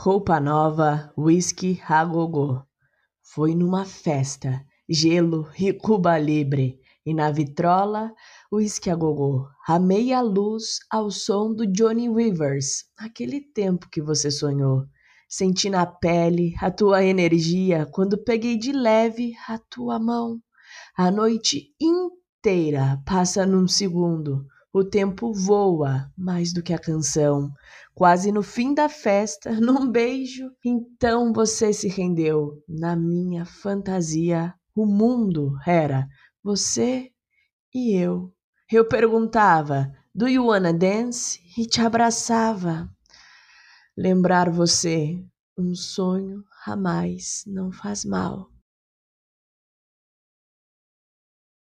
roupa nova, whisky a gogô. Foi numa festa, gelo e Cuba Libre, e na vitrola, whisky a gogô. A meia luz ao som do Johnny Rivers, aquele tempo que você sonhou. Senti na pele a tua energia quando peguei de leve a tua mão. A noite inteira passa num segundo o tempo voa mais do que a canção. Quase no fim da festa, num beijo, então você se rendeu. Na minha fantasia, o mundo era você e eu. Eu perguntava, do you wanna dance? E te abraçava. Lembrar você, um sonho a mais não faz mal.